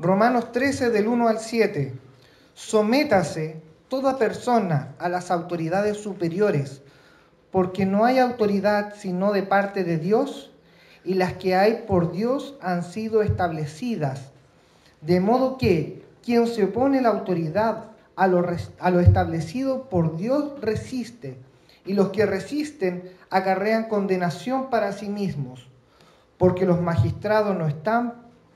Romanos 13 del 1 al 7. Sométase toda persona a las autoridades superiores, porque no hay autoridad sino de parte de Dios, y las que hay por Dios han sido establecidas. De modo que quien se opone la autoridad a lo, a lo establecido por Dios resiste, y los que resisten acarrean condenación para sí mismos, porque los magistrados no están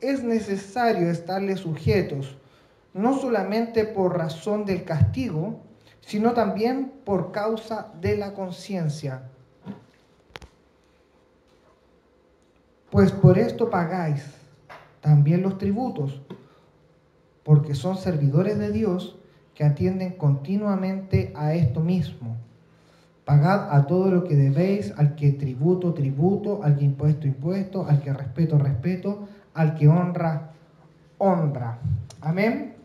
es necesario estarle sujetos, no solamente por razón del castigo, sino también por causa de la conciencia. Pues por esto pagáis también los tributos, porque son servidores de Dios que atienden continuamente a esto mismo. Pagad a todo lo que debéis, al que tributo, tributo, al que impuesto, impuesto, al que respeto, respeto, al que honra, honra. Amén.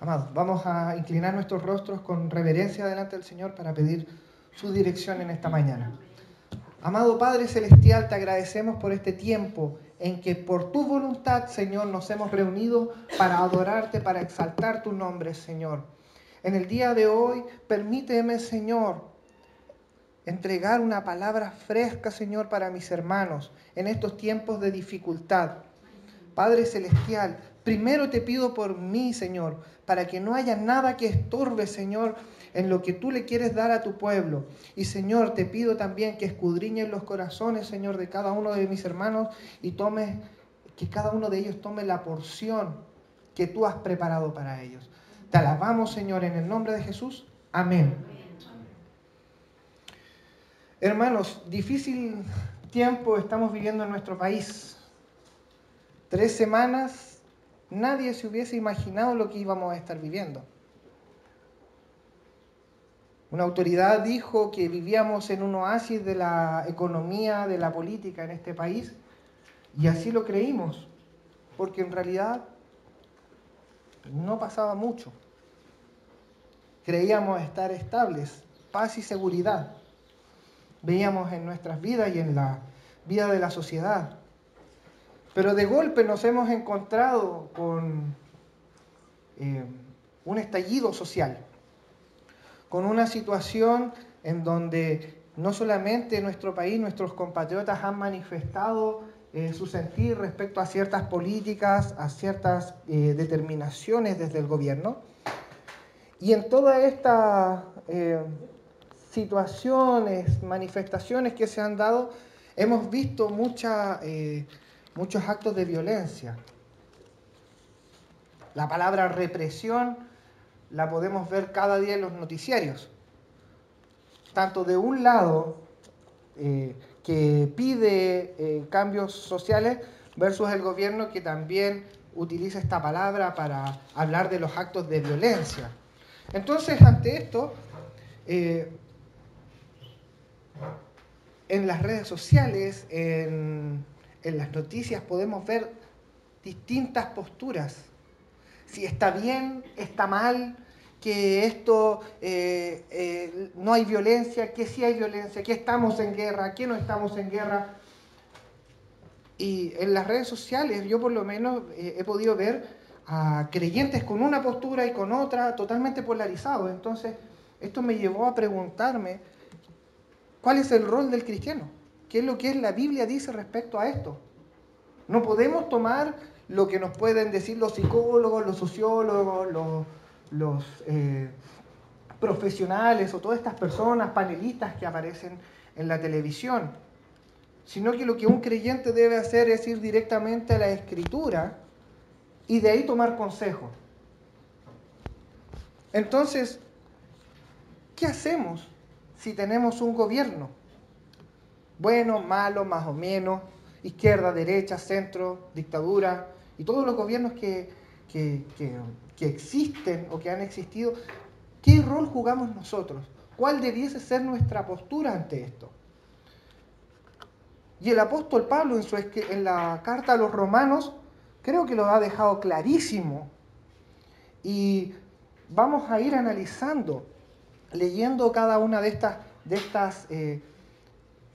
Amados, vamos a inclinar nuestros rostros con reverencia delante del Señor para pedir su dirección en esta mañana. Amado Padre Celestial, te agradecemos por este tiempo en que por tu voluntad, Señor, nos hemos reunido para adorarte, para exaltar tu nombre, Señor. En el día de hoy, permíteme, Señor, entregar una palabra fresca, Señor, para mis hermanos en estos tiempos de dificultad. Padre Celestial, primero te pido por mí, Señor, para que no haya nada que estorbe, Señor, en lo que tú le quieres dar a tu pueblo. Y Señor, te pido también que escudriñes los corazones, Señor, de cada uno de mis hermanos y tome, que cada uno de ellos tome la porción que tú has preparado para ellos. Te alabamos, Señor, en el nombre de Jesús. Amén. Hermanos, difícil tiempo estamos viviendo en nuestro país. Tres semanas, nadie se hubiese imaginado lo que íbamos a estar viviendo. Una autoridad dijo que vivíamos en un oasis de la economía, de la política en este país, y así lo creímos, porque en realidad no pasaba mucho. Creíamos estar estables, paz y seguridad. Veíamos en nuestras vidas y en la vida de la sociedad. Pero de golpe nos hemos encontrado con eh, un estallido social con una situación en donde no solamente nuestro país, nuestros compatriotas han manifestado eh, su sentir respecto a ciertas políticas, a ciertas eh, determinaciones desde el gobierno. Y en todas estas eh, situaciones, manifestaciones que se han dado, hemos visto mucha, muchos actos de violencia. La palabra represión la podemos ver cada día en los noticiarios. Tanto de un lado, eh, que pide eh, cambios sociales, versus el gobierno que también utiliza esta palabra para hablar de los actos de violencia. Entonces, ante esto, eh, en las redes sociales, en, las noticias, podemos ver distintas posturas si está bien, está mal, que esto eh, eh, no hay violencia, que sí hay violencia, que estamos en guerra, que no estamos en guerra. Y en las redes sociales yo por lo menos eh, he podido ver a creyentes con una postura y con otra totalmente polarizados. Entonces, esto me llevó a preguntarme, ¿cuál es el rol del cristiano? ¿Qué es lo que la Biblia dice respecto a esto? No podemos tomar lo que nos pueden decir los psicólogos, los sociólogos, los, eh, profesionales o todas estas personas, panelistas que aparecen en la televisión, sino que lo que un creyente debe hacer es ir directamente a la escritura y de ahí tomar consejo. Entonces, ¿qué hacemos si tenemos un gobierno? Bueno, malo, más o menos, izquierda, derecha, centro, dictadura y todos los gobiernos que, que, que existen o que han existido, ¿qué rol jugamos nosotros? ¿Cuál debiese ser nuestra postura ante esto? Y el apóstol Pablo en, su, en la carta a los romanos creo que lo ha dejado clarísimo. Y vamos a ir analizando, leyendo cada una de estas, de estas eh,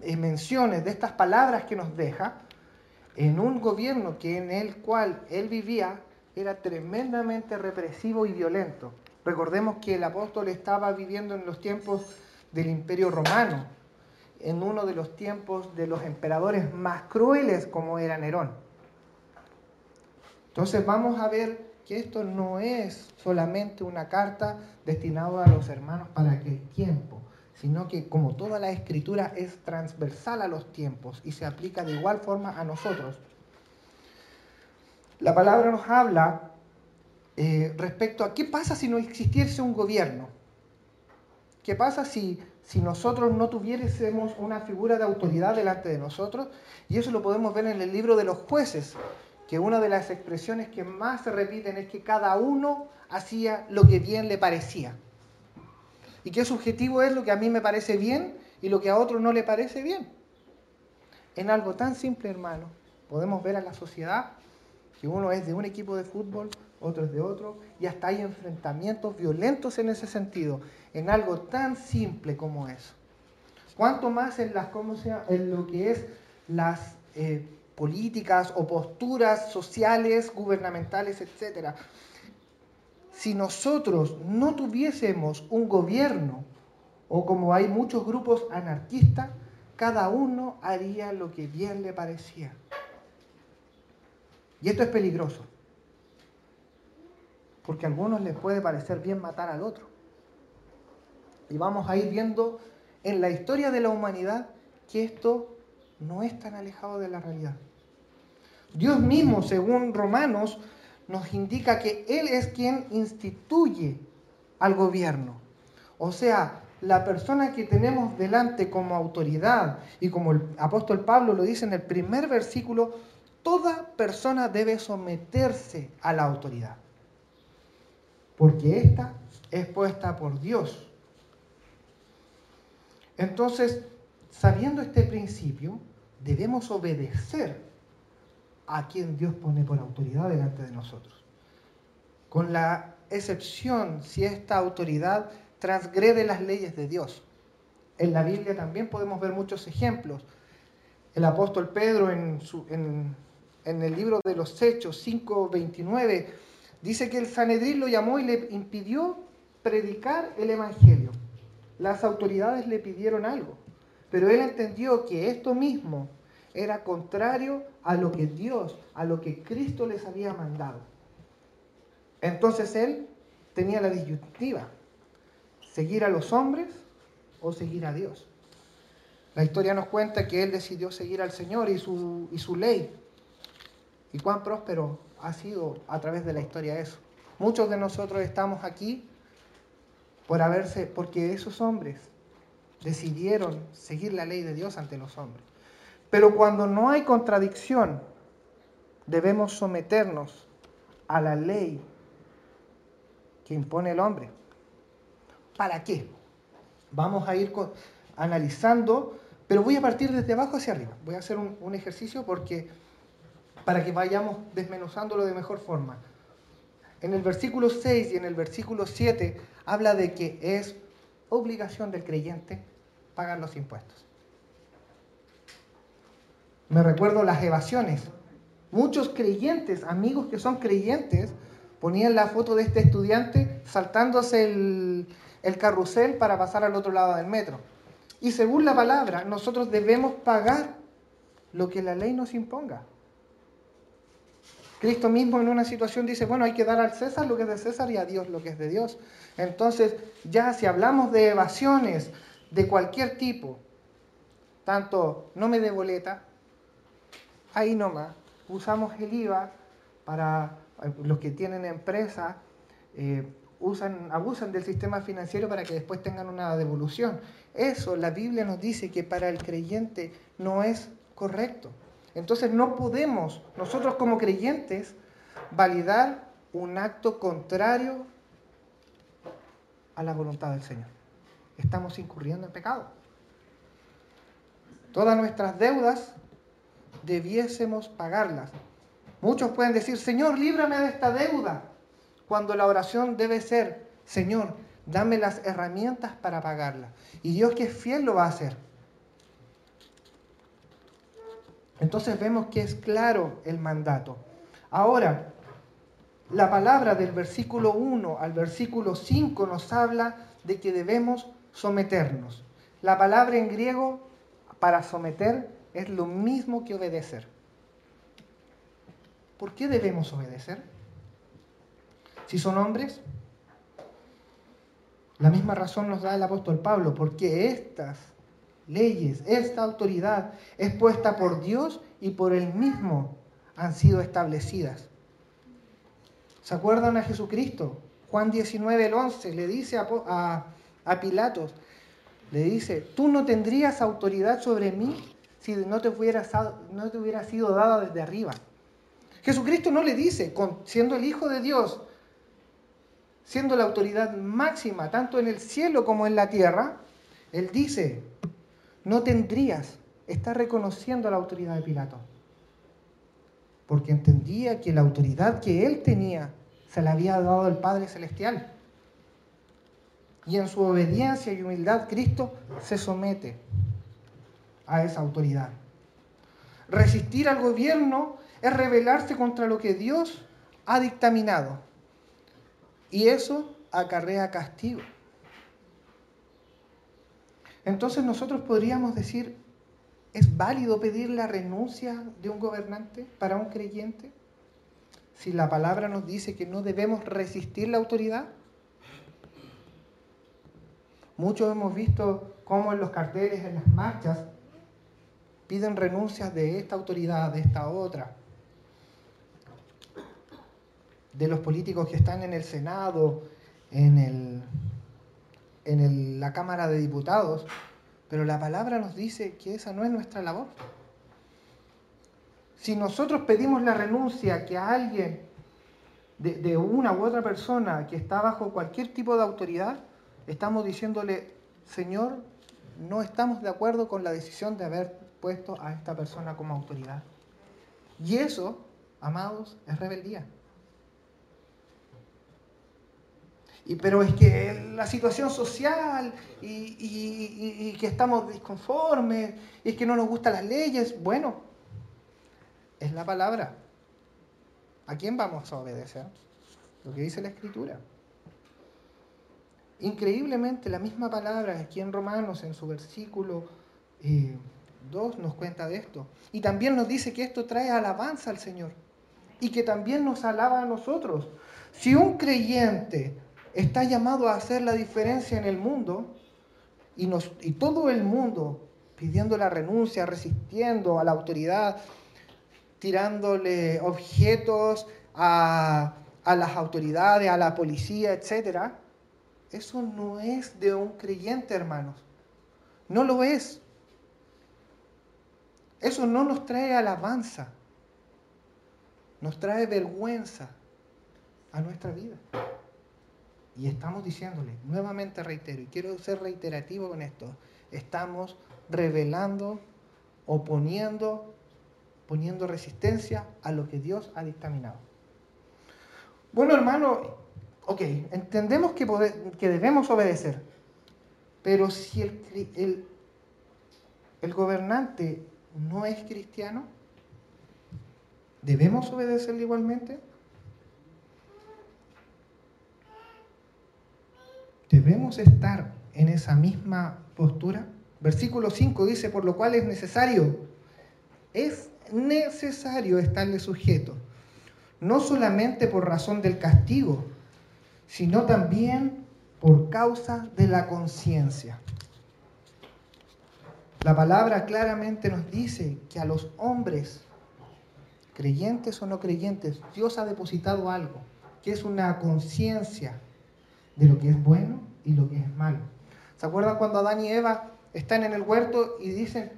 eh, menciones, de estas palabras que nos deja, en un gobierno que en el cual él vivía era tremendamente represivo y violento. Recordemos que el apóstol estaba viviendo en los tiempos del imperio romano, en uno de los tiempos de los emperadores más crueles como era Nerón. Entonces vamos a ver que esto no es solamente una carta destinada a los hermanos para aquel tiempo, sino que como toda la escritura es transversal a los tiempos y se aplica de igual forma a nosotros. La palabra nos habla eh, respecto a qué pasa si no existiese un gobierno. ¿Qué pasa si si nosotros no tuviésemos una figura de autoridad delante de nosotros, y eso lo podemos ver en el libro de los jueces, que una de las expresiones que más se repiten es que cada uno hacía lo que bien le parecía. Y que subjetivo es lo que a mí me parece bien y lo que a otro no le parece bien. En algo tan simple, hermano, podemos ver a la sociedad que uno es de un equipo de fútbol, otro es de otro, y hasta hay enfrentamientos violentos en ese sentido en algo tan simple como eso. Cuanto más en, las, ¿cómo sea, en lo que es las eh, políticas o posturas sociales, gubernamentales, etc. Si nosotros no tuviésemos un gobierno, o como hay muchos grupos anarquistas, cada uno haría lo que bien le parecía. Y esto es peligroso, porque a algunos les puede parecer bien matar al otro. Y vamos a ir viendo en la historia de la humanidad que esto no es tan alejado de la realidad. Dios mismo, según Romanos, nos indica que Él es quien instituye al gobierno. O sea, la persona que tenemos delante como autoridad, y como el apóstol Pablo lo dice en el primer versículo, toda persona debe someterse a la autoridad. Porque esta es puesta por Dios. Entonces, sabiendo este principio, debemos obedecer a quien Dios pone por autoridad delante de nosotros. Con la excepción si esta autoridad transgrede las leyes de Dios. En la Biblia también podemos ver muchos ejemplos. El apóstol Pedro en, en el libro de los Hechos 5.29 dice que el Sanedrín lo llamó y le impidió predicar el Evangelio las autoridades le pidieron algo, pero él entendió que esto mismo era contrario a lo que Dios, a lo que Cristo les había mandado. Entonces él tenía la disyuntiva, seguir a los hombres o seguir a Dios. La historia nos cuenta que él decidió seguir al Señor y su, y su ley. Y cuán próspero ha sido a través de la historia eso. Muchos de nosotros estamos aquí por haberse, porque esos hombres decidieron seguir la ley de Dios ante los hombres. Pero cuando no hay contradicción, debemos someternos a la ley que impone el hombre. ¿Para qué? Vamos a ir analizando, pero voy a partir desde abajo hacia arriba. Voy a hacer un, ejercicio porque para que vayamos desmenuzándolo de mejor forma. En el versículo 6 y en el versículo 7 habla de que es obligación del creyente pagar los impuestos. Me recuerdo las evasiones. Muchos creyentes, amigos que son creyentes, ponían la foto de este estudiante saltándose el, el carrusel para pasar al otro lado del metro. Y según la palabra, nosotros debemos pagar lo que la ley nos imponga. Cristo mismo en una situación dice, bueno, hay que dar al César lo que es de César y a Dios lo que es de Dios. Entonces, ya si hablamos de evasiones de cualquier tipo, tanto no me dé boleta, ahí nomás, usamos el IVA para eh, los que tienen empresa, eh, usan, abusan del sistema financiero para que después tengan una devolución. Eso la Biblia nos dice que para el creyente no es correcto. Entonces no podemos, nosotros como creyentes, validar un acto contrario a la voluntad del Señor. Estamos incurriendo en pecado. Todas nuestras deudas debiésemos pagarlas. Muchos pueden decir, Señor, líbrame de esta deuda, cuando la oración debe ser, Señor, dame las herramientas para pagarla. Y Dios que es fiel lo va a hacer. Entonces vemos que es claro el mandato. Ahora, la palabra del versículo 1 al versículo 5 nos habla de que debemos someternos. La palabra en griego para someter es lo mismo que obedecer. ¿Por qué debemos obedecer? Si son hombres, la misma razón nos da el apóstol Pablo, porque estas leyes, esta autoridad es puesta por Dios y por Él mismo han sido establecidas. ¿Se acuerdan a Jesucristo? Juan 19, el 11, le dice a, a, Pilatos, le dice, tú no tendrías autoridad sobre mí si no te, hubiera, sido dada desde arriba. Jesucristo no le dice, siendo el Hijo de Dios, siendo la autoridad máxima, tanto en el cielo como en la tierra, Él dice, no tendrías, está reconociendo la autoridad de Pilato. Porque entendía que la autoridad que él tenía se la había dado el Padre Celestial. Y en su obediencia y humildad, Cristo se somete a esa autoridad. Resistir al gobierno es rebelarse contra lo que Dios ha dictaminado. Y eso acarrea castigo. Entonces nosotros podríamos decir, ¿es válido pedir la renuncia de un gobernante para un creyente? Si la palabra nos dice que no debemos resistir la autoridad. Muchos hemos visto cómo en los carteles, en las marchas, piden renuncias de esta autoridad, de esta otra. De los políticos que están en el Senado, en el en la Cámara de Diputados, pero la palabra nos dice que esa no es nuestra labor. Si nosotros pedimos la renuncia que a alguien, de, de una u otra persona que está bajo cualquier tipo de autoridad, estamos diciéndole, Señor, no estamos de acuerdo con la decisión de haber puesto a esta persona como autoridad. Y eso, amados, es rebeldía. pero es que la situación social y, que estamos disconformes y es que no nos gustan las leyes, bueno, es la palabra. ¿A quién vamos a obedecer? Lo que dice la escritura. Increíblemente, la misma palabra aquí en Romanos, en su versículo 2, eh, nos cuenta de esto. Y también nos dice que esto trae alabanza al Señor y que también nos alaba a nosotros. Si un creyente está llamado a hacer la diferencia en el mundo y, nos, y todo el mundo pidiendo la renuncia, resistiendo a la autoridad, tirándole objetos a, a las autoridades, a la policía, etc. Eso no es de un creyente, hermanos. No lo es. Eso no nos trae alabanza. Nos trae vergüenza a nuestra vida. Y estamos diciéndole, nuevamente reitero, y quiero ser reiterativo con esto, estamos revelando, oponiendo, poniendo resistencia a lo que Dios ha dictaminado. Bueno, hermano, ok, entendemos que, que debemos obedecer, pero si el, el, el gobernante no es cristiano, ¿debemos obedecerle igualmente? ¿Debemos estar en esa misma postura? Versículo 5 dice, por lo cual es necesario, es necesario estarle sujeto, no solamente por razón del castigo, sino también por causa de la conciencia. La palabra claramente nos dice que a los hombres, creyentes o no creyentes, Dios ha depositado algo, que es una conciencia de lo que es bueno y lo que es malo. ¿Se acuerdan cuando Adán y Eva están en el huerto y dicen,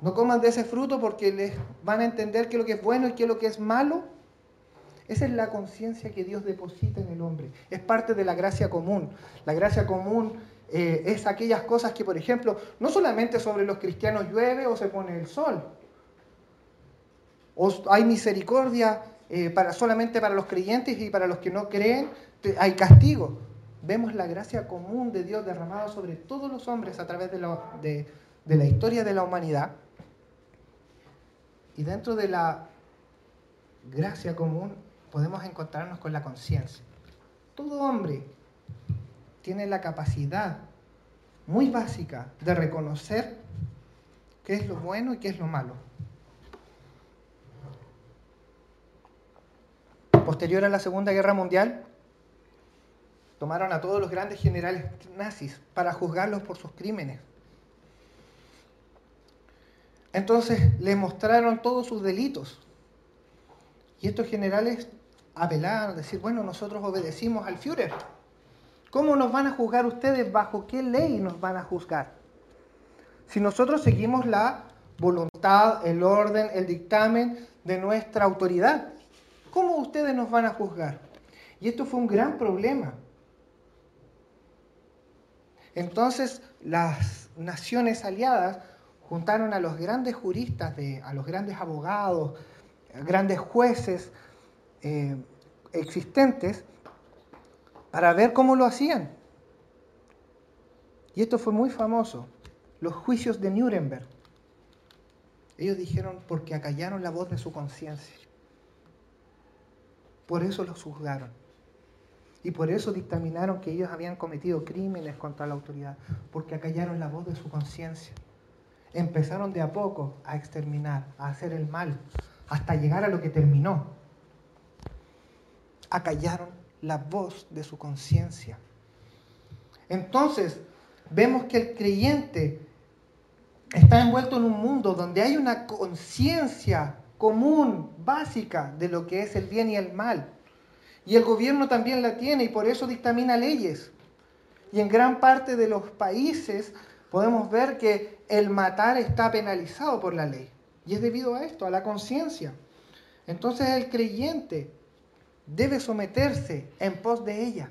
No coman de ese fruto porque les van a entender qué es lo que es bueno y qué es lo que es malo. Esa es la conciencia que Dios deposita en el hombre. Es parte de la gracia común. La gracia común eh, es aquellas cosas que, por ejemplo, no solamente sobre los cristianos llueve o se pone el sol. O hay misericordia eh, para, solamente para los creyentes y para los que no creen hay castigo. Vemos la gracia común de Dios derramada sobre todos los hombres a través de la, de la historia de la humanidad. Y dentro de la gracia común podemos encontrarnos con la conciencia. Todo hombre tiene la capacidad muy básica de reconocer qué es lo bueno y qué es lo malo. Posterior a la Segunda Guerra Mundial, tomaron a todos los grandes generales nazis para juzgarlos por sus crímenes. Entonces les mostraron todos sus delitos. Y estos generales apelaron, decir, bueno, nosotros obedecimos al Führer. ¿Cómo nos van a juzgar ustedes? ¿Bajo qué ley nos van a juzgar? Si nosotros seguimos la voluntad, el orden, el dictamen de nuestra autoridad, ¿cómo ustedes nos van a juzgar? Y esto fue un gran problema. Entonces las naciones aliadas juntaron a los grandes juristas, a los grandes abogados, grandes jueces eh, existentes para ver cómo lo hacían. Y esto fue muy famoso, los juicios de Nuremberg. Ellos dijeron porque acallaron la voz de su conciencia. Por eso los juzgaron. Y por eso dictaminaron que ellos habían cometido crímenes contra la autoridad, porque acallaron la voz de su conciencia. Empezaron de a poco a exterminar, a hacer el mal, hasta llegar a lo que terminó. Acallaron la voz de su conciencia. Entonces, vemos que el creyente está envuelto en un mundo donde hay una conciencia común, básica, de lo que es el bien y el mal. Y el gobierno también la tiene y por eso dictamina leyes. Y en gran parte de los países podemos ver que el matar está penalizado por la ley. Y es debido a esto, a la conciencia. Entonces el creyente debe someterse en pos de ella.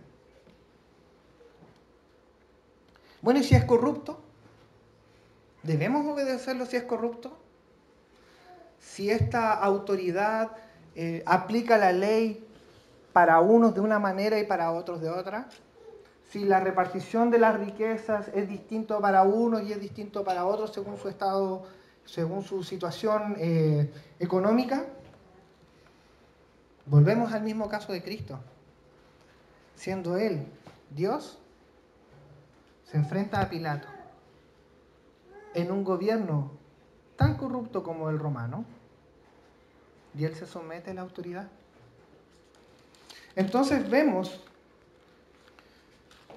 Bueno, ¿y si es corrupto? ¿Debemos obedecerlo si es corrupto? Si esta autoridad eh, aplica la ley para unos de una manera y para otros de otra. Si la repartición de las riquezas es distinto para unos y es distinto para otros según su estado, según su situación eh, económica. Volvemos al mismo caso de Cristo. Siendo Él Dios, se enfrenta a Pilato en un gobierno tan corrupto como el romano y Él se somete a la autoridad. Entonces vemos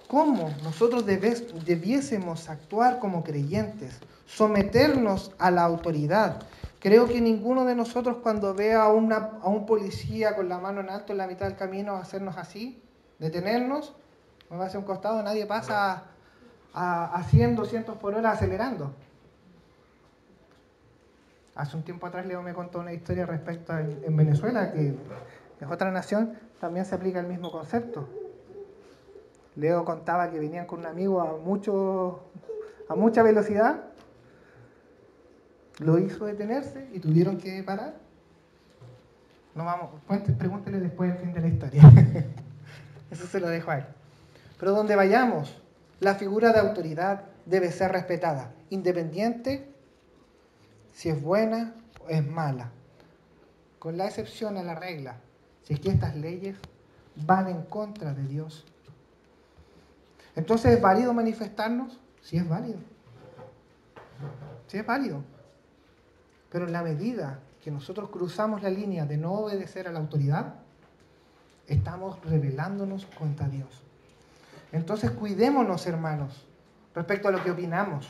cómo nosotros debiésemos actuar como creyentes, someternos a la autoridad. Creo que ninguno de nosotros cuando ve a, a un policía con la mano en alto en la mitad del camino hacernos así, detenernos, va hacia un costado, nadie pasa a, 100, 200 por hora acelerando. Hace un tiempo atrás Leo me contó una historia respecto a en Venezuela, que es otra nación, también se aplica el mismo concepto. Leo contaba que venían con un amigo a, mucho, a mucha velocidad, lo hizo detenerse y tuvieron que parar. No vamos, pregúntele después el fin de la historia. Eso se lo dejo a él. Pero donde vayamos, la figura de autoridad debe ser respetada, independiente si es buena o es mala, con la excepción a la regla si es que estas leyes van en contra de Dios. Entonces, ¿es válido manifestarnos? Sí es válido. Sí es válido. Pero en la medida que nosotros cruzamos la línea de no obedecer a la autoridad, estamos rebelándonos contra Dios. Entonces, cuidémonos, hermanos, respecto a lo que opinamos.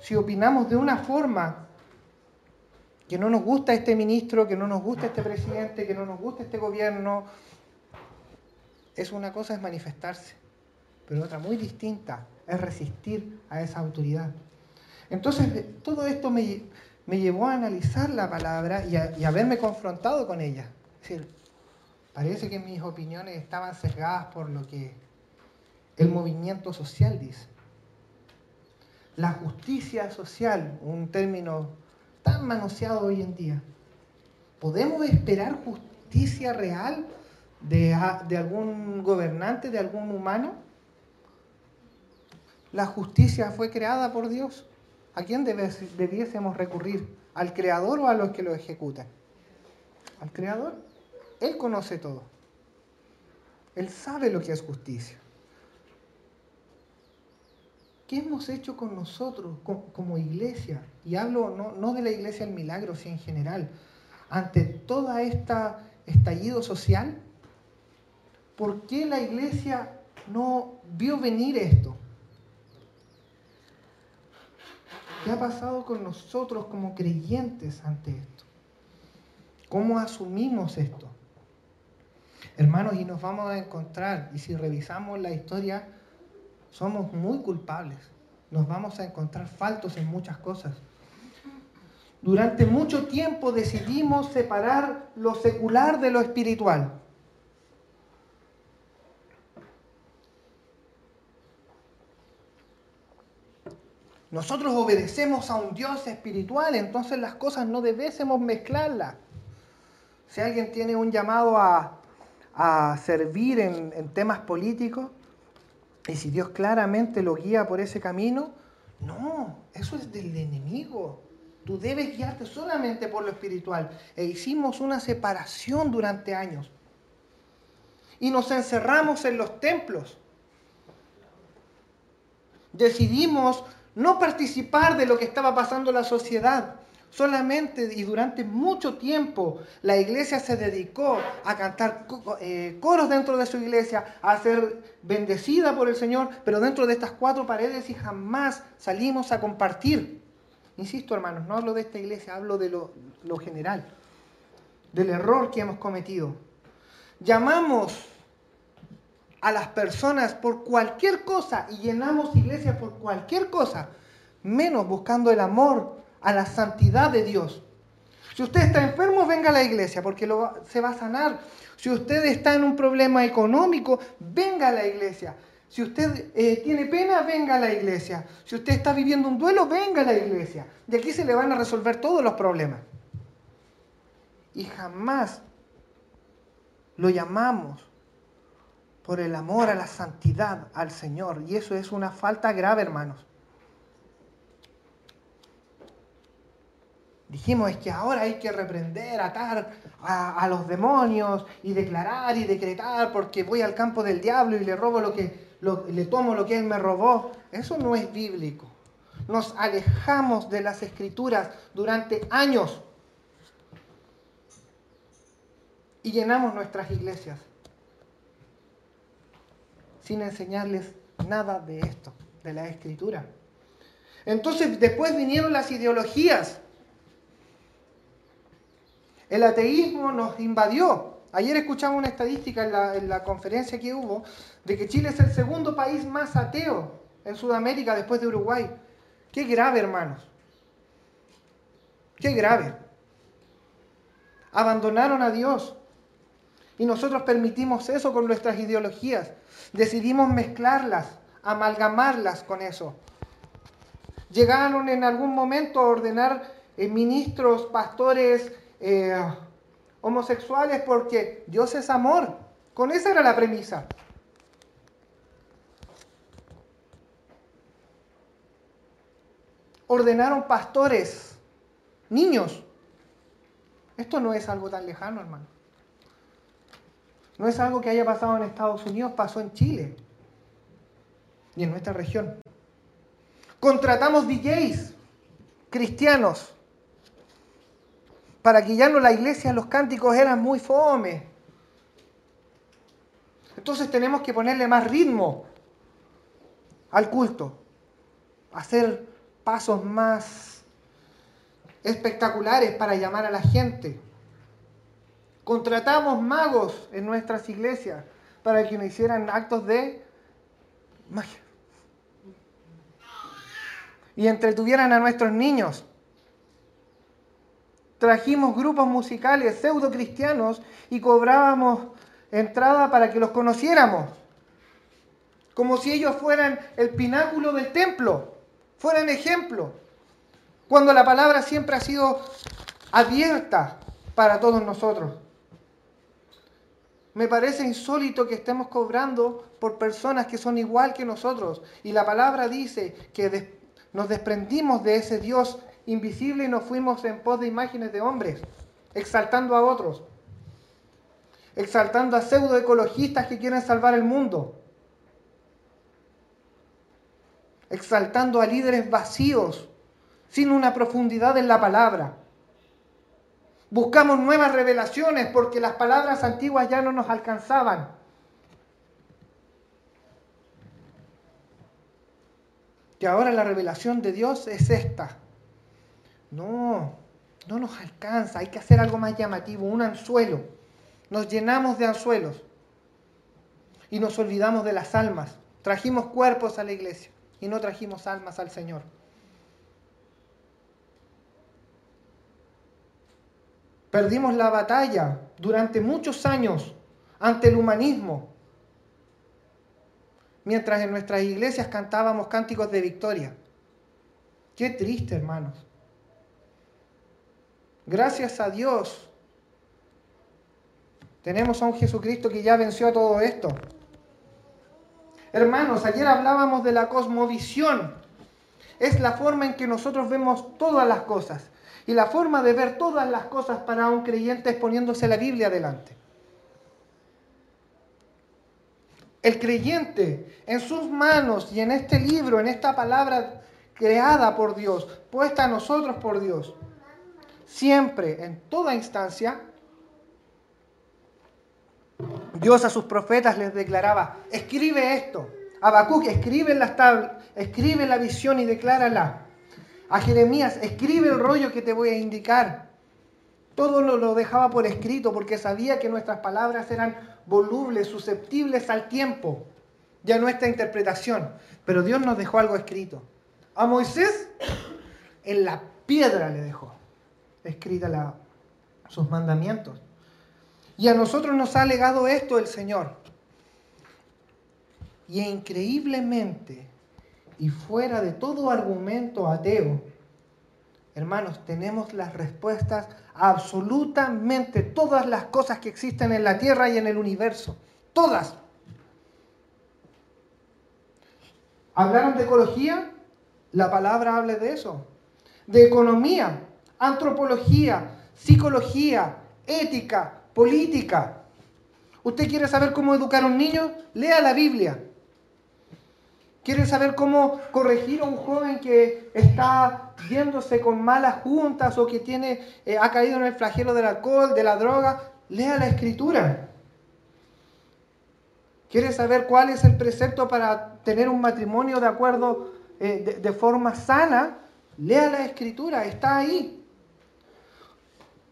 Si opinamos de una forma que no nos gusta este ministro, que no nos gusta este presidente, que no nos gusta este gobierno. Es una cosa es manifestarse, pero otra muy distinta es resistir a esa autoridad. Entonces, todo esto me, llevó a analizar la palabra y a, y confrontado con ella. Es decir, parece que mis opiniones estaban sesgadas por lo que el movimiento social dice. La justicia social, un término tan manoseado hoy en día. ¿Podemos esperar justicia real de, algún gobernante, de algún humano? La justicia fue creada por Dios. ¿A quién debiésemos recurrir? ¿Al Creador o a los que lo ejecutan? Al Creador. Él conoce todo. Él sabe lo que es justicia. ¿Qué hemos hecho con nosotros como iglesia? Y hablo no, de la iglesia del milagro, sino en general. Ante toda esta estallido social, ¿por qué la iglesia no vio venir esto? ¿Qué ha pasado con nosotros como creyentes ante esto? ¿Cómo asumimos esto? Hermanos, y nos vamos a encontrar, y si revisamos la historia, somos muy culpables. Nos vamos a encontrar faltos en muchas cosas. Durante mucho tiempo decidimos separar lo secular de lo espiritual. Nosotros obedecemos a un Dios espiritual, entonces las cosas no debésemos mezclarlas. Si alguien tiene un llamado a, servir en, en temas políticos, y si Dios claramente lo guía por ese camino, no, eso es del enemigo. Tú debes guiarte solamente por lo espiritual. E hicimos una separación durante años. Y nos encerramos en los templos. Decidimos no participar de lo que estaba pasando en la sociedad. Solamente y durante mucho tiempo la iglesia se dedicó a cantar eh, coros dentro de su iglesia, a ser bendecida por el Señor, pero dentro de estas cuatro paredes y jamás salimos a compartir. Insisto, hermanos, no hablo de esta iglesia, hablo de lo, lo general, del error que hemos cometido. Llamamos a las personas por cualquier cosa y llenamos iglesias por cualquier cosa, menos buscando el amor a la santidad de Dios. Si usted está enfermo, venga a la iglesia porque se va a sanar. Si usted está en un problema económico, venga a la iglesia. Si usted eh, tiene pena, venga a la iglesia. Si usted está viviendo un duelo, venga a la iglesia. De aquí se le van a resolver todos los problemas. Y jamás lo llamamos por el amor a la santidad al Señor. Y eso es una falta grave, hermanos. Dijimos es que ahora hay que reprender, atar a, los demonios y declarar y decretar porque voy al campo del diablo y le robo lo que le tomo lo que él me robó. Eso no es bíblico. Nos alejamos de las escrituras durante años y llenamos nuestras iglesias sin enseñarles nada de esto, de la escritura. Entonces después vinieron las ideologías el ateísmo nos invadió. Ayer escuchamos una estadística en la, conferencia que hubo de que Chile es el segundo país más ateo en Sudamérica después de Uruguay. Qué grave, hermanos. Qué grave. Abandonaron a Dios. Y nosotros permitimos eso con nuestras ideologías. Decidimos mezclarlas, amalgamarlas con eso. Llegaron en algún momento a ordenar eh, ministros, pastores, eh, homosexuales porque Dios es amor. Con esa era la premisa. Ordenaron pastores, niños. Esto no es algo tan lejano, hermano. No es algo que haya pasado en Estados Unidos, pasó en Chile y en nuestra región. Contratamos DJs cristianos para guiarnos la iglesia los cánticos eran muy fome. Entonces tenemos que ponerle más ritmo al culto, hacer pasos más espectaculares para llamar a la gente. Contratamos magos en nuestras iglesias para que nos hicieran actos de magia. y entretuvieran a nuestros niños. Trajimos grupos musicales pseudo cristianos y cobrábamos entrada para que los conociéramos, como si ellos fueran el pináculo del templo, fueran ejemplo, cuando la palabra siempre ha sido abierta para todos nosotros. Me parece insólito que estemos cobrando por personas que son igual que nosotros. Y la palabra dice que nos desprendimos de ese Dios invisible y nos fuimos en pos de imágenes de hombres, exaltando a otros, exaltando a pseudoecologistas que quieren salvar el mundo, exaltando a líderes vacíos, sin una profundidad en la palabra. Buscamos nuevas revelaciones porque las palabras antiguas ya no nos alcanzaban. Que ahora la revelación de Dios es esta. No, no nos alcanza. Hay que hacer algo más llamativo, un anzuelo. Nos llenamos de anzuelos y nos olvidamos de las almas. Trajimos cuerpos a la iglesia y no trajimos almas al Señor. Perdimos la batalla durante muchos años ante el humanismo, mientras en nuestras iglesias cantábamos cánticos de victoria. Qué triste, hermanos. Gracias a Dios tenemos a un Jesucristo que ya venció a todo esto. Hermanos, ayer hablábamos de la cosmovisión. Es la forma en que nosotros vemos todas las cosas. Y la forma de ver todas las cosas para un creyente es poniéndose la Biblia delante. El creyente en sus manos y en este libro, en esta palabra creada por Dios, puesta a nosotros por Dios, siempre, en toda instancia, Dios a sus profetas les declaraba, escribe esto. Habacuc, escribe escribe la visión y declárala a Jeremías, escribe el rollo que te voy a indicar. Todo lo, dejaba por escrito porque sabía que nuestras palabras eran volubles, susceptibles al tiempo y a nuestra interpretación. Pero Dios nos dejó algo escrito. A Moisés en la piedra le dejó escrita sus mandamientos. Y a nosotros nos ha legado esto el Señor. Y increíblemente y fuera de todo argumento ateo, hermanos, tenemos las respuestas a absolutamente todas las cosas que existen en la tierra y en el universo. Todas. ¿Hablaron de ecología? La palabra habla de eso. De economía, antropología, psicología, ética, política. ¿Usted quiere saber cómo educar a un niño? Lea la Biblia. ¿Quieren saber cómo corregir a un joven que está yéndose con malas juntas o que tiene, eh, ha caído en el flagelo del alcohol, de la droga? Lea la escritura. ¿Quiere saber cuál es el precepto para tener un matrimonio de acuerdo, eh, de, forma sana? Lea la escritura, está ahí.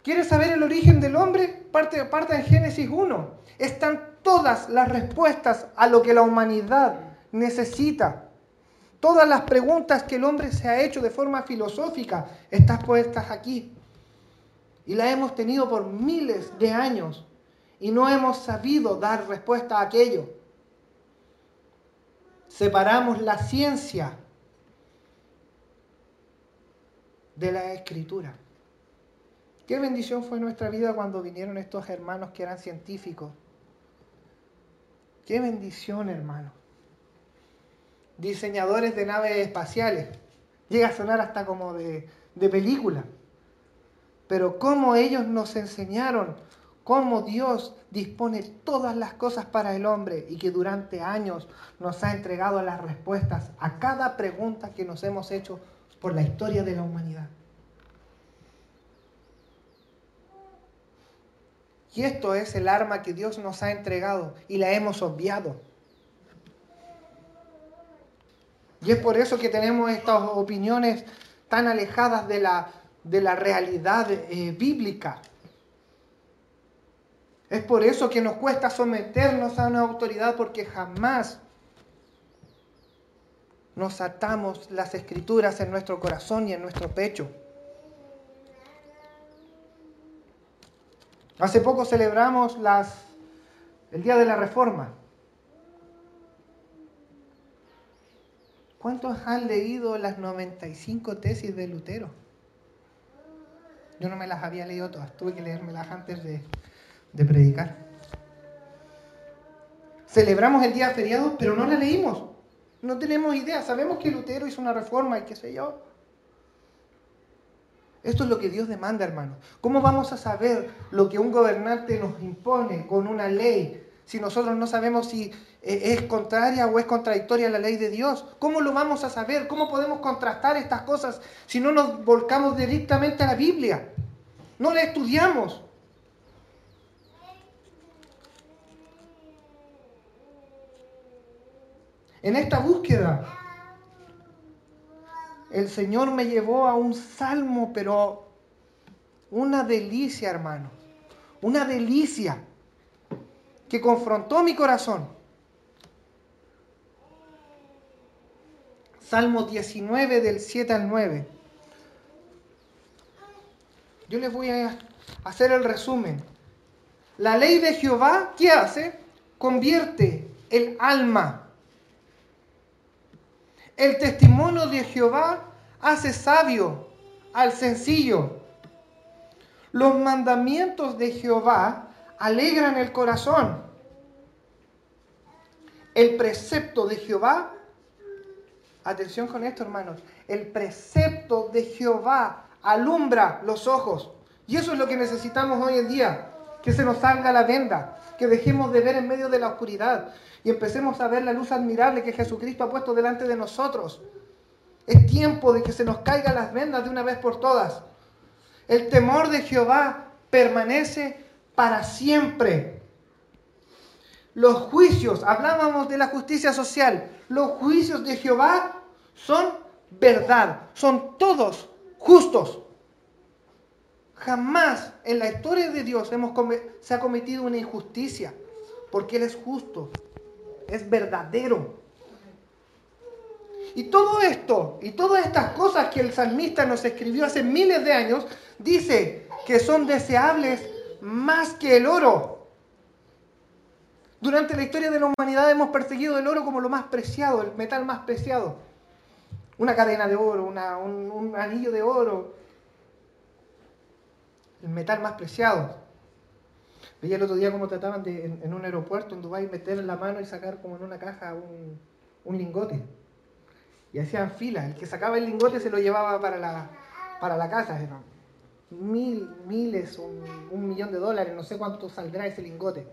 ¿Quiere saber el origen del hombre? Parte, parte en Génesis 1. Están todas las respuestas a lo que la humanidad necesita. Todas las preguntas que el hombre se ha hecho de forma filosófica están puestas aquí. Y las hemos tenido por miles de años y no hemos sabido dar respuesta a aquello. Separamos la ciencia de la escritura. Qué bendición fue nuestra vida cuando vinieron estos hermanos que eran científicos. Qué bendición, hermano diseñadores de naves espaciales. Llega a sonar hasta como de, de película. Pero cómo ellos nos enseñaron cómo Dios dispone todas las cosas para el hombre y que durante años nos ha entregado las respuestas a cada pregunta que nos hemos hecho por la historia de la humanidad. Y esto es el arma que Dios nos ha entregado y la hemos obviado. Y es por eso que tenemos estas opiniones tan alejadas de la, de la realidad eh, bíblica. Es por eso que nos cuesta someternos a una autoridad porque jamás nos atamos las escrituras en nuestro corazón y en nuestro pecho. Hace poco celebramos las, el Día de la Reforma. ¿Cuántos han leído las 95 tesis de Lutero? Yo no me las había leído todas, tuve que leérmelas antes de, predicar. Celebramos el día feriado, pero no la leímos. No tenemos idea. Sabemos que Lutero hizo una reforma y qué sé yo. Esto es lo que Dios demanda, hermano. ¿Cómo vamos a saber lo que un gobernante nos impone con una ley si nosotros no sabemos si eh, es contraria o es contradictoria a la ley de Dios? ¿Cómo lo vamos a saber? ¿Cómo podemos contrastar estas cosas si no nos volcamos directamente a la Biblia? No la estudiamos. En esta búsqueda, el Señor me llevó a un salmo, pero una delicia, hermano. Una delicia que confrontó mi corazón. Salmo 19 del 7 al 9. Yo les voy a hacer el resumen. La ley de Jehová, ¿qué hace? Convierte el alma el testimonio de Jehová hace sabio al sencillo. Los mandamientos de Jehová alegran el corazón. El precepto de Jehová, atención con esto hermanos, el precepto de Jehová alumbra los ojos. Y eso es lo que necesitamos hoy en día, que se nos salga la venda, que dejemos de ver en medio de la oscuridad, y empecemos a ver la luz admirable que Jesucristo ha puesto delante de nosotros. Es tiempo de que se nos caigan las vendas de una vez por todas. El temor de Jehová permanece para siempre. Los juicios, hablábamos de la justicia social, los juicios de Jehová son verdad, son todos justos. Jamás en la historia de Dios hemos se ha cometido una injusticia, porque Él es justo es verdadero. Y todo esto, y todas estas cosas que el salmista nos escribió hace miles de años, dice que son deseables más que el oro. Durante la historia de la humanidad hemos perseguido el oro como lo más preciado, el metal más preciado. Una cadena de oro, un, anillo de oro, el metal más preciado. Veía el otro día cómo trataban en, un aeropuerto en Dubái, meter en la mano y sacar como en una caja un, lingote. Y hacían fila. El que sacaba el lingote se lo llevaba para la, para la casa. Mil, miles, un, un millón de dólares, no sé cuánto saldrá ese lingote.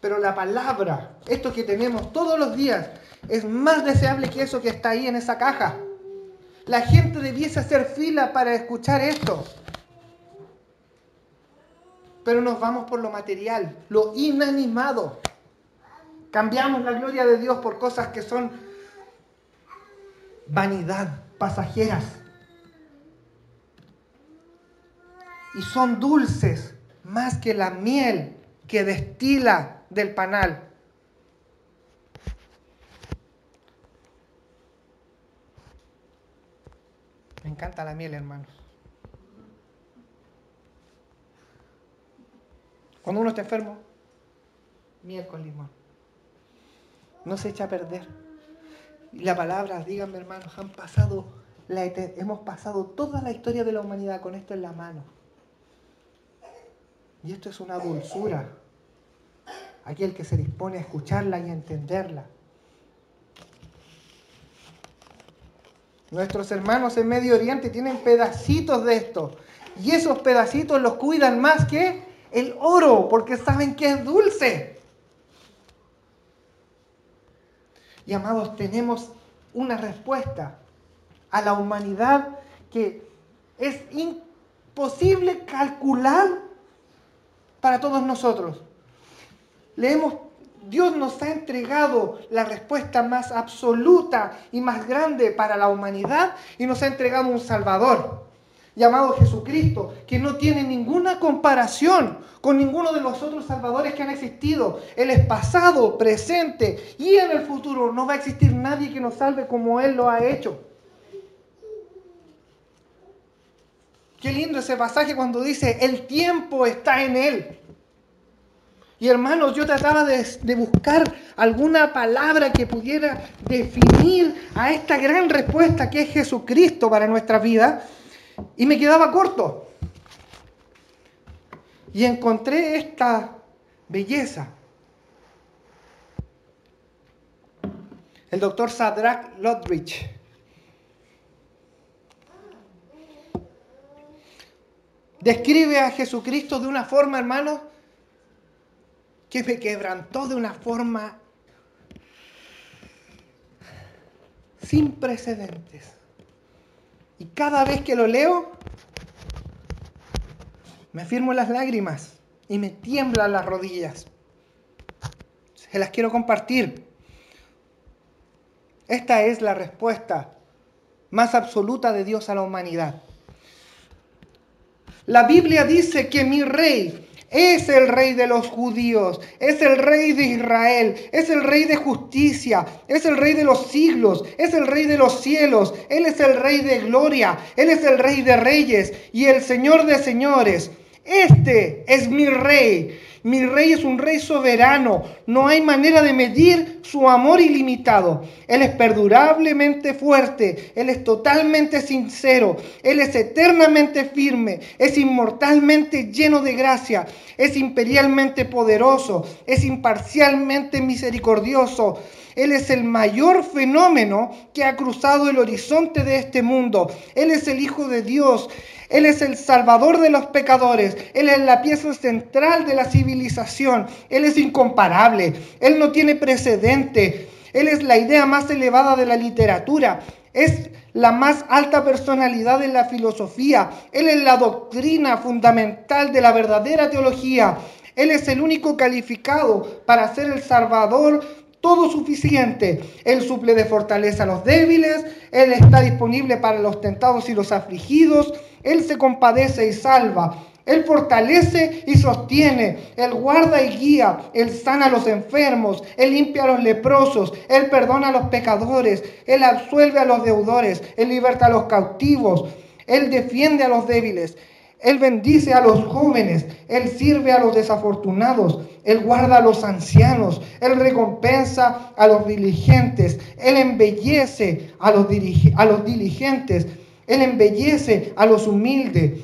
Pero la palabra, esto que tenemos todos los días, es más deseable que eso que está ahí en esa caja. La gente debiese hacer fila para escuchar esto pero nos vamos por lo material, lo inanimado. Cambiamos la gloria de Dios por cosas que son vanidad, pasajeras. Y son dulces más que la miel que destila del panal. Me encanta la miel, hermanos. Cuando uno está enfermo, miel con limón. No se echa a perder. Y la palabra, díganme hermanos, han pasado la, hemos pasado toda la historia de la humanidad con esto en la mano. Y esto es una dulzura. Aquel que se dispone a escucharla y a entenderla. Nuestros hermanos en Medio Oriente tienen pedacitos de esto. Y esos pedacitos los cuidan más que el oro, porque saben que es dulce. Y amados, tenemos una respuesta a la humanidad que es imposible calcular para todos nosotros. Leemos, Dios nos ha entregado la respuesta más absoluta y más grande para la humanidad y nos ha entregado un Salvador. llamado Jesucristo, que no tiene ninguna comparación con ninguno de los otros salvadores que han existido. Él es pasado, presente y en el futuro no va a existir nadie que nos salve como Él lo ha hecho. Qué lindo ese pasaje cuando dice, el tiempo está en Él. Y hermanos, yo trataba de, buscar alguna palabra que pudiera definir a esta gran respuesta que es Jesucristo para nuestra vida y me quedaba corto. Y encontré esta belleza. El doctor Sadrach Lodrich describe a Jesucristo de una forma, hermano, que me quebrantó de una forma sin precedentes. Y cada vez que lo leo, me firmo las lágrimas y me tiemblan las rodillas. Se las quiero compartir. Esta es la respuesta más absoluta de Dios a la humanidad. La Biblia dice que mi rey es el rey de los judíos, es el rey de Israel, es el rey de justicia, es el rey de los siglos, es el rey de los cielos, Él es el rey de gloria, Él es el rey de reyes y el Señor de señores. Este es mi rey. Mi rey es un rey soberano. No hay manera de medir su amor ilimitado. Él es perdurablemente fuerte. Él es totalmente sincero. Él es eternamente firme. Es inmortalmente lleno de gracia. Es imperialmente poderoso. Es imparcialmente misericordioso. Él es el mayor fenómeno que ha cruzado el horizonte de este mundo. Él es el Hijo de Dios. Él es el salvador de los pecadores. Él es la pieza central de la civilización. Él es incomparable. Él no tiene precedente. Él es la idea más elevada de la literatura. Es la más alta personalidad de la filosofía. Él es la doctrina fundamental de la verdadera teología. Él es el único calificado para ser el Salvador todo suficiente. Él suple de fortaleza a los débiles, Él está disponible para los tentados y los afligidos, Él se compadece y salva, Él fortalece y sostiene, Él guarda y guía, Él sana a los enfermos, Él limpia a los leprosos, Él perdona a los pecadores, Él absuelve a los deudores, Él liberta a los cautivos, Él defiende a los débiles. Él bendice a los jóvenes, Él sirve a los desafortunados, Él guarda a los ancianos, Él recompensa a los diligentes, Él embellece a los, a los diligentes, Él embellece a los humildes.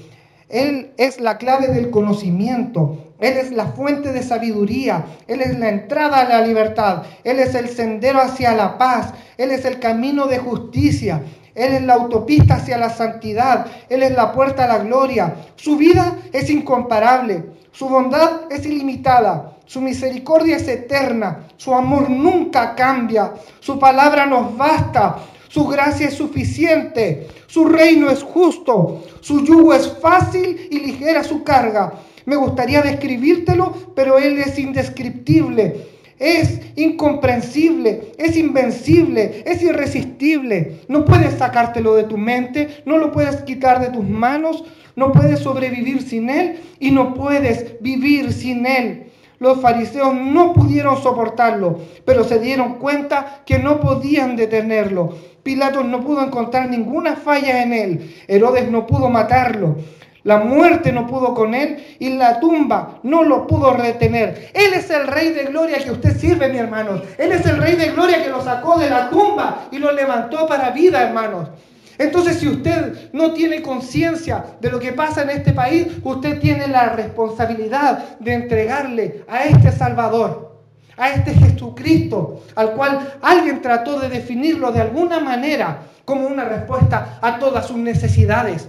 Él es la clave del conocimiento, Él es la fuente de sabiduría, Él es la entrada a la libertad, Él es el sendero hacia la paz, Él es el camino de justicia, él es la autopista hacia la santidad. Él es la puerta a la gloria. Su vida es incomparable. Su bondad es ilimitada. Su misericordia es eterna. Su amor nunca cambia. Su palabra nos basta. Su gracia es suficiente. Su reino es justo. Su yugo es fácil y ligera su carga. Me gustaría describírtelo, pero Él es indescriptible es incomprensible, es invencible, es irresistible. No puedes sacártelo de tu mente, no lo puedes quitar de tus manos, no puedes sobrevivir sin Él y no puedes vivir sin Él. Los fariseos no pudieron soportarlo, pero se dieron cuenta que no podían detenerlo. Pilatos no pudo encontrar ninguna falla en él. Herodes no pudo matarlo. La muerte no pudo con él y la tumba no lo pudo retener. Él es el rey de gloria que usted sirve, mi hermanos. Él es el rey de gloria que lo sacó de la tumba y lo levantó para vida, hermanos. Entonces, si usted no tiene conciencia de lo que pasa en este país, usted tiene la responsabilidad de entregarle a este Salvador, a este Jesucristo, al cual alguien trató de definirlo de alguna manera como una respuesta a todas sus necesidades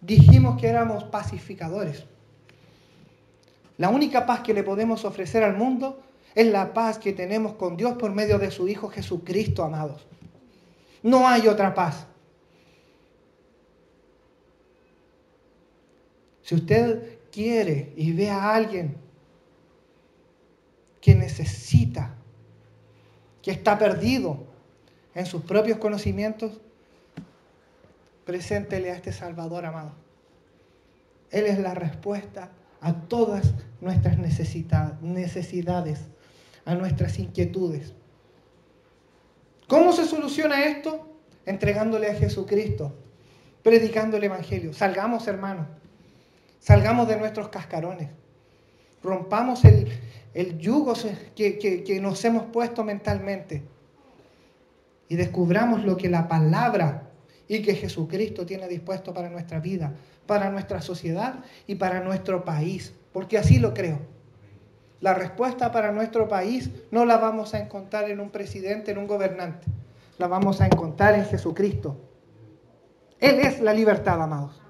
dijimos que éramos pacificadores. La única paz que le podemos ofrecer al mundo es la paz que tenemos con Dios por medio de su Hijo Jesucristo, amados. No hay otra paz. Si usted quiere y ve a alguien que necesita, que está perdido en sus propios conocimientos, Preséntele a este Salvador, amado. Él es la respuesta a todas nuestras necesidades, a nuestras inquietudes. ¿Cómo se soluciona esto? Entregándole a Jesucristo, predicando el Evangelio. Salgamos, hermanos. Salgamos de nuestros cascarones. Rompamos el, yugo que, que nos hemos puesto mentalmente. Y descubramos lo que la palabra y que Jesucristo tiene dispuesto para nuestra vida, para nuestra sociedad y para nuestro país. Porque así lo creo. La respuesta para nuestro país no la vamos a encontrar en un presidente, en un gobernante. La vamos a encontrar en Jesucristo. Él es la libertad, amados.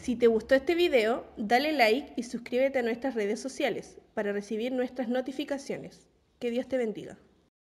Si te gustó este video, dale like y suscríbete a nuestras redes sociales para recibir nuestras notificaciones. Que Dios te bendiga.